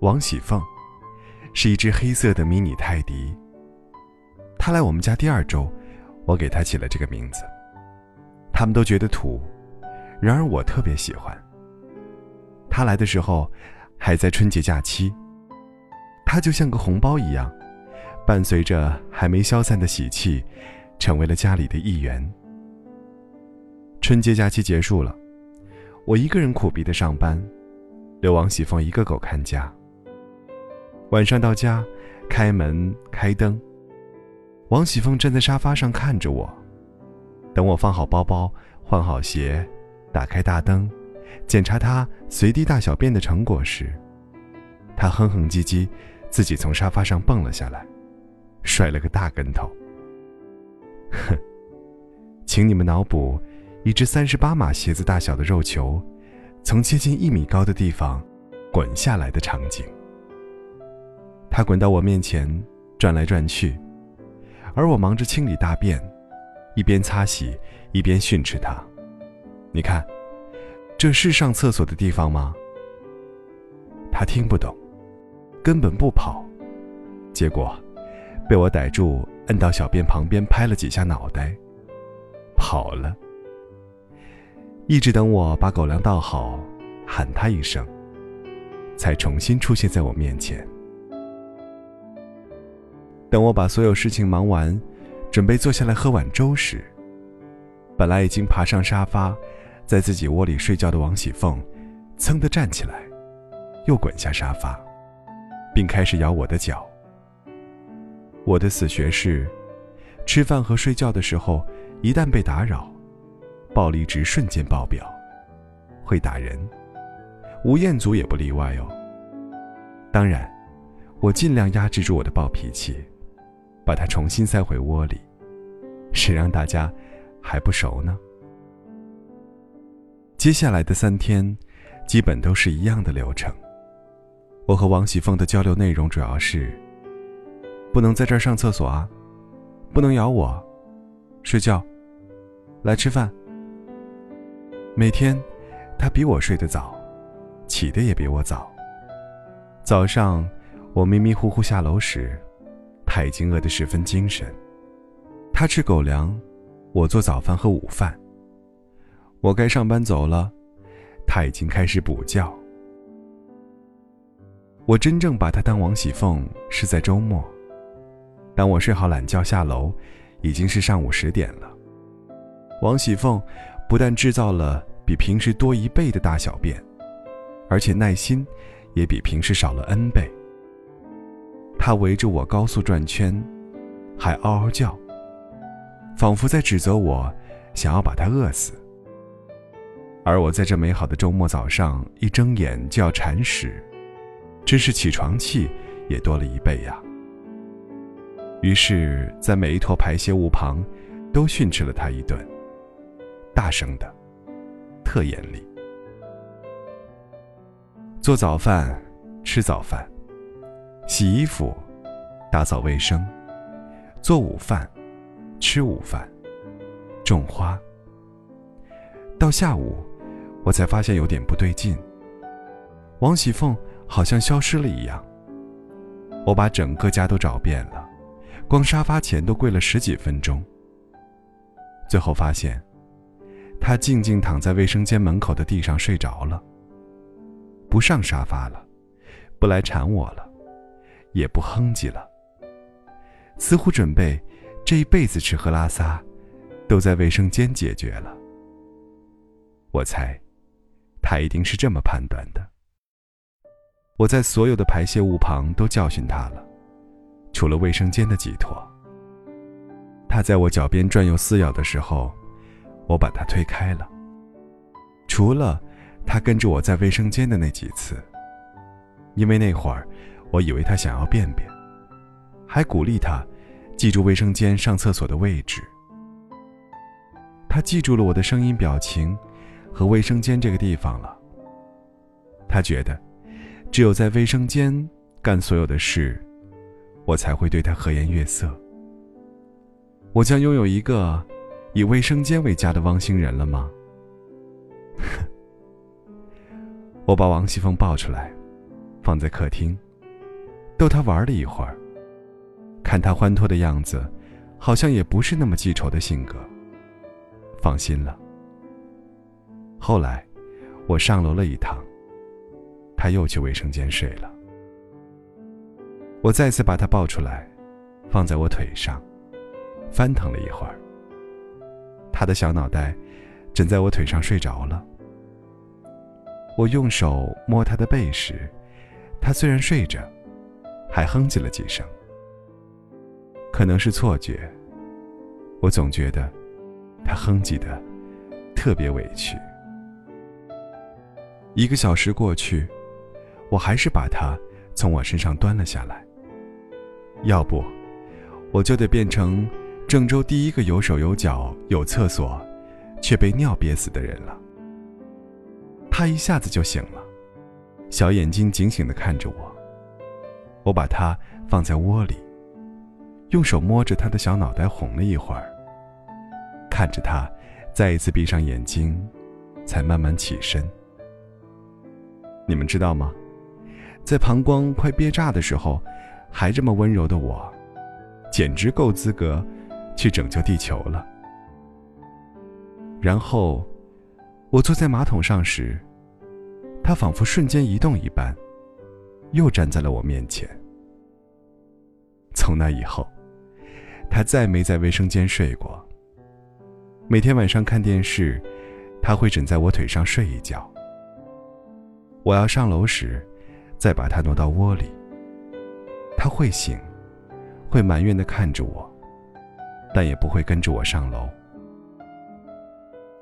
王喜凤是一只黑色的迷你泰迪。他来我们家第二周，我给他起了这个名字。他们都觉得土，然而我特别喜欢。他来的时候还在春节假期，他就像个红包一样，伴随着还没消散的喜气，成为了家里的一员。春节假期结束了，我一个人苦逼的上班，留王喜凤一个狗看家。晚上到家，开门开灯。王喜凤站在沙发上看着我，等我放好包包、换好鞋、打开大灯，检查她随地大小便的成果时，他哼哼唧唧，自己从沙发上蹦了下来，摔了个大跟头。哼，请你们脑补一只三十八码鞋子大小的肉球，从接近一米高的地方滚下来的场景。他滚到我面前，转来转去，而我忙着清理大便，一边擦洗一边训斥他：“你看，这是上厕所的地方吗？”他听不懂，根本不跑，结果被我逮住，摁到小便旁边拍了几下脑袋，跑了。一直等我把狗粮倒好，喊他一声，才重新出现在我面前。等我把所有事情忙完，准备坐下来喝碗粥时，本来已经爬上沙发，在自己窝里睡觉的王喜凤，噌的站起来，又滚下沙发，并开始咬我的脚。我的死穴是，吃饭和睡觉的时候，一旦被打扰，暴力值瞬间爆表，会打人，吴彦祖也不例外哦。当然，我尽量压制住我的暴脾气。把它重新塞回窝里，谁让大家还不熟呢？接下来的三天，基本都是一样的流程。我和王喜凤的交流内容主要是：不能在这儿上厕所啊，不能咬我，睡觉，来吃饭。每天，他比我睡得早，起的也比我早。早上，我迷迷糊糊下楼时。他已经饿得十分精神，他吃狗粮，我做早饭和午饭。我该上班走了，他已经开始补觉。我真正把他当王喜凤是在周末，当我睡好懒觉下楼，已经是上午十点了。王喜凤不但制造了比平时多一倍的大小便，而且耐心也比平时少了 n 倍。它围着我高速转圈，还嗷嗷叫，仿佛在指责我想要把它饿死。而我在这美好的周末早上一睁眼就要铲屎，真是起床气也多了一倍呀。于是，在每一坨排泄物旁，都训斥了他一顿，大声的，特严厉。做早饭，吃早饭。洗衣服，打扫卫生，做午饭，吃午饭，种花。到下午，我才发现有点不对劲。王喜凤好像消失了一样。我把整个家都找遍了，光沙发前都跪了十几分钟。最后发现，她静静躺在卫生间门口的地上睡着了，不上沙发了，不来缠我了。也不哼唧了，似乎准备这一辈子吃喝拉撒，都在卫生间解决了。我猜，他一定是这么判断的。我在所有的排泄物旁都教训他了，除了卫生间的几坨。他在我脚边转悠撕咬的时候，我把他推开了。除了他跟着我在卫生间的那几次。因为那会儿我以为他想要便便，还鼓励他记住卫生间上厕所的位置。他记住了我的声音、表情和卫生间这个地方了。他觉得，只有在卫生间干所有的事，我才会对他和颜悦色。我将拥有一个以卫生间为家的汪星人了吗？我把王熙凤抱出来，放在客厅，逗他玩了一会儿。看他欢脱的样子，好像也不是那么记仇的性格。放心了。后来，我上楼了一趟，他又去卫生间睡了。我再次把他抱出来，放在我腿上。翻腾了一会儿，他的小脑袋枕在我腿上睡着了。我用手摸他的背时，他虽然睡着，还哼唧了几声。可能是错觉，我总觉得他哼唧的特别委屈。一个小时过去，我还是把他从我身上端了下来。要不，我就得变成。郑州第一个有手有脚有厕所，却被尿憋死的人了。他一下子就醒了，小眼睛警醒地看着我。我把他放在窝里，用手摸着他的小脑袋哄了一会儿，看着他再一次闭上眼睛，才慢慢起身。你们知道吗？在膀胱快憋炸的时候，还这么温柔的我，简直够资格。去拯救地球了。然后，我坐在马桶上时，他仿佛瞬间移动一般，又站在了我面前。从那以后，他再没在卫生间睡过。每天晚上看电视，他会枕在我腿上睡一觉。我要上楼时，再把他挪到窝里。他会醒，会埋怨的看着我。但也不会跟着我上楼。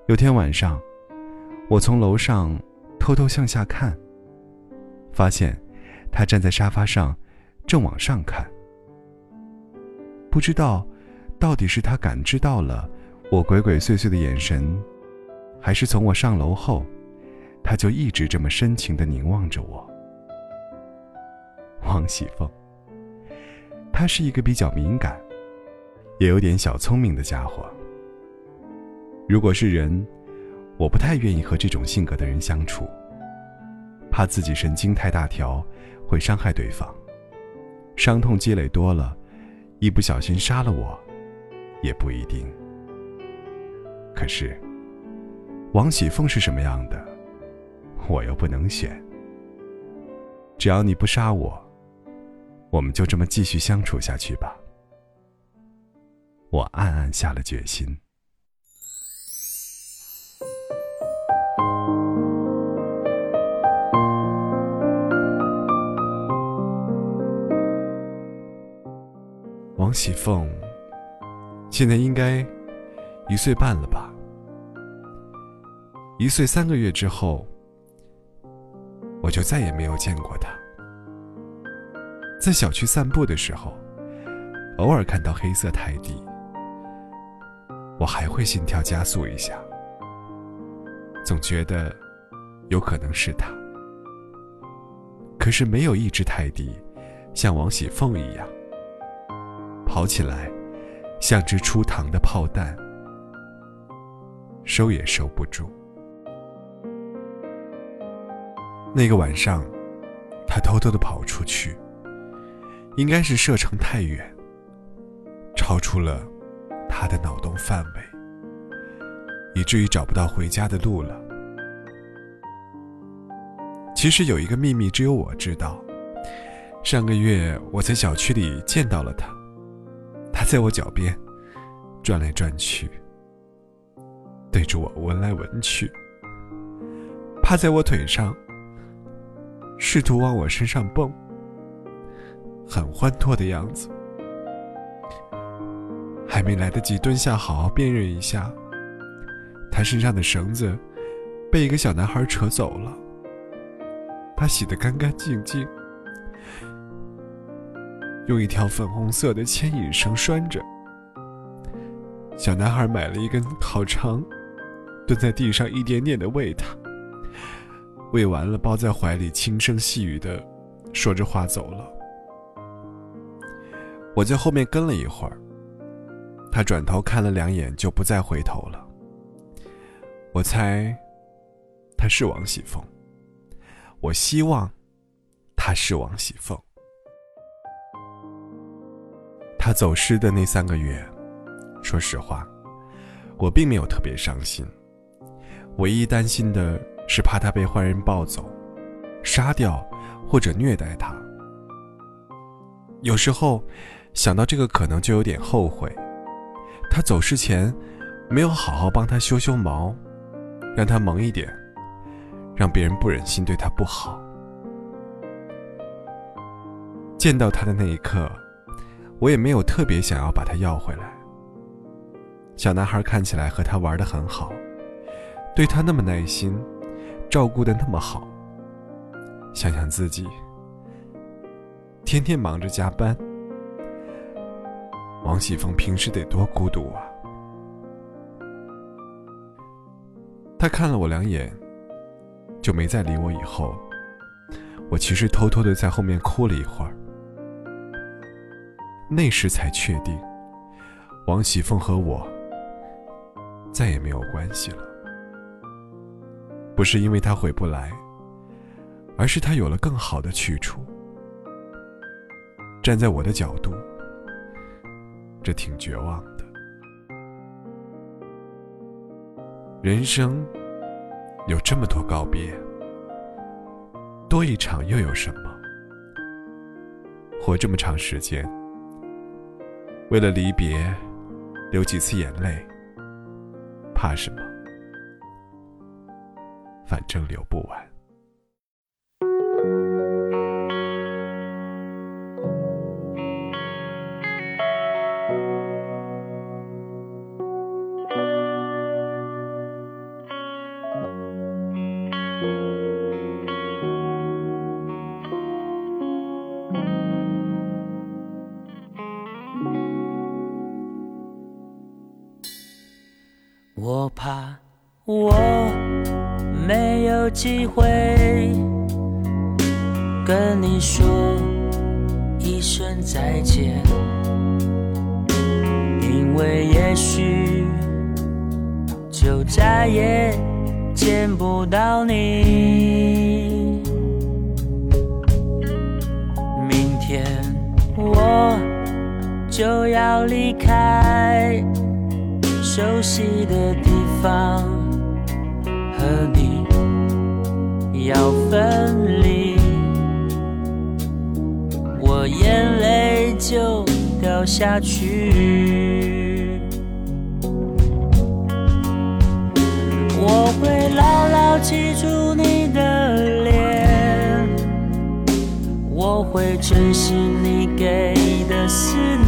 有天晚上，我从楼上偷偷向下看，发现他站在沙发上，正往上看。不知道到底是他感知到了我鬼鬼祟祟的眼神，还是从我上楼后，他就一直这么深情的凝望着我。王喜凤，他是一个比较敏感。也有点小聪明的家伙。如果是人，我不太愿意和这种性格的人相处，怕自己神经太大条，会伤害对方，伤痛积累多了，一不小心杀了我，也不一定。可是，王喜凤是什么样的，我又不能选。只要你不杀我，我们就这么继续相处下去吧。我暗暗下了决心。王喜凤现在应该一岁半了吧？一岁三个月之后，我就再也没有见过他。在小区散步的时候，偶尔看到黑色泰迪。我还会心跳加速一下，总觉得有可能是他。可是没有一只泰迪像王喜凤一样跑起来，像只出膛的炮弹，收也收不住。那个晚上，他偷偷的跑出去，应该是射程太远，超出了。他的脑洞范围，以至于找不到回家的路了。其实有一个秘密，只有我知道。上个月我在小区里见到了他，在我脚边转来转去，对着我闻来闻去，趴在我腿上，试图往我身上蹦，很欢脱的样子。还没来得及蹲下好好辨认一下，他身上的绳子被一个小男孩扯走了。他洗得干干净净，用一条粉红色的牵引绳拴着。小男孩买了一根烤肠，蹲在地上一点点的喂他。喂完了，抱在怀里，轻声细语的说着话走了。我在后面跟了一会儿，他转头看了两眼，就不再回头了。我猜他是王喜凤，我希望他是王喜凤。他走失的那三个月。说实话，我并没有特别伤心，唯一担心的是怕他被坏人抱走、杀掉或者虐待他。有时候想到这个可能就有点后悔，他走之前没有好好帮他修修毛，让他萌一点，让别人不忍心对他不好。见到他的那一刻，我也没有特别想要把他要回来。小男孩看起来和他玩的很好，对他那么耐心，照顾的那么好。想想自己，天天忙着加班，王喜凤平时得多孤独啊！他看了我两眼，就没再理我。以后，我其实偷偷的在后面哭了一会儿，那时才确定，王喜凤和我。再也没有关系了，不是因为他回不来，而是他有了更好的去处。站在我的角度，这挺绝望的。人生有这么多告别，多一场又有什么？活这么长时间，为了离别，流几次眼泪。怕什么？反正流不完。我怕我没有机会跟你说一声再见，因为也许就再也见不到你。明天我就要离开。熟悉的地方，和你要分离，我眼泪就掉下去。我会牢牢记住你的脸，我会珍惜你给的思念。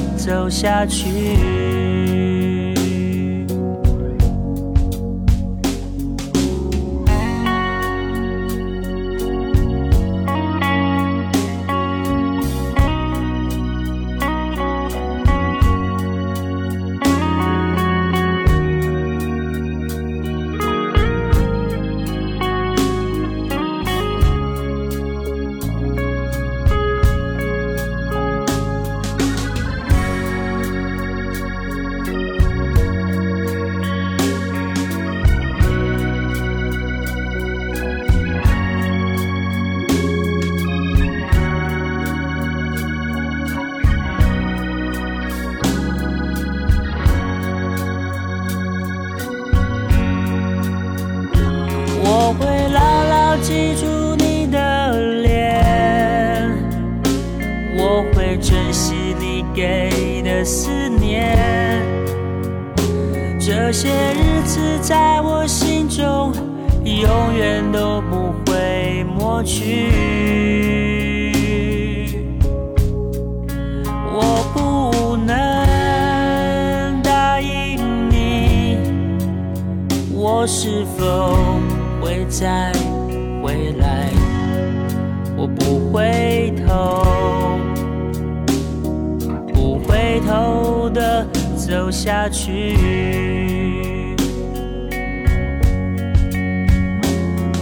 走下去。永远都不会抹去。我不能答应你，我是否会再回来？我不回头，不回头的走下去。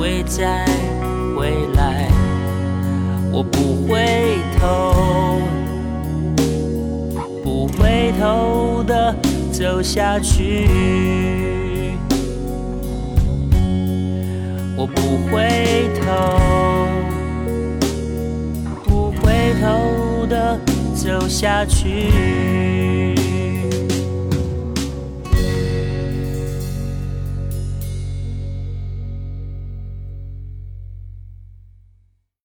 会再回来？我不回头，不回头的走下去。我不回头，不回头的走下去。